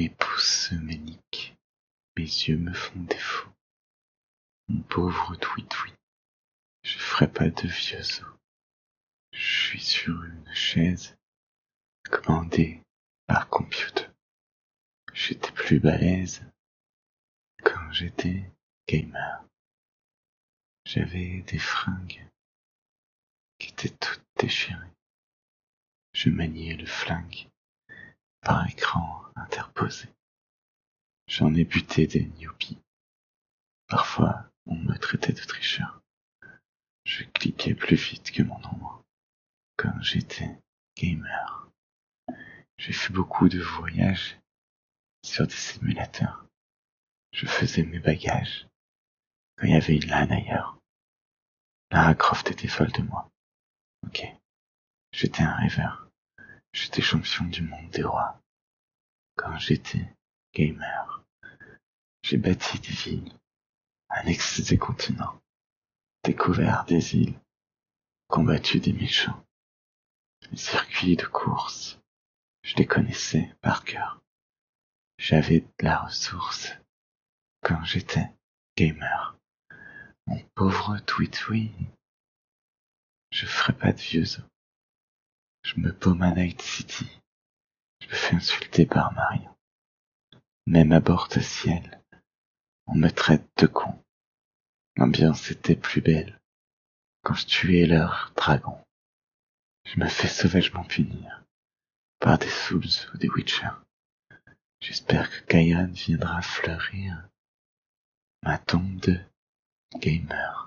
Mes pouces me niquent, mes yeux me font défaut. Mon pauvre Tweet-Tweet, je ferai pas de vieux os. Je suis sur une chaise, commandée par computer. J'étais plus balèze quand j'étais gamer. J'avais des fringues qui étaient toutes déchirées. Je maniais le flingue par écran J'en ai buté des newbies. Parfois, on me traitait de tricheur. Je cliquais plus vite que mon ombre quand j'étais gamer. J'ai fait beaucoup de voyages sur des simulateurs. Je faisais mes bagages quand il y avait une LAN ailleurs. Lara Croft était folle de moi. Ok. J'étais un rêveur. J'étais champion du monde des rois. Quand j'étais gamer, j'ai bâti des villes, annexé des continents, découvert des îles, combattu des méchants. Les circuits de course, je les connaissais par cœur. J'avais de la ressource quand j'étais gamer. Mon pauvre Tweet-Tweet, je ferai pas de vieux os. Je me paume à Night City. Me fais insulter par Marion. Même à bord de ciel, on me traite de con. L'ambiance était plus belle quand je tuais leur dragon. Je me fais sauvagement punir par des Souls ou des Witcher. J'espère que Kayan viendra fleurir ma tombe de gamer.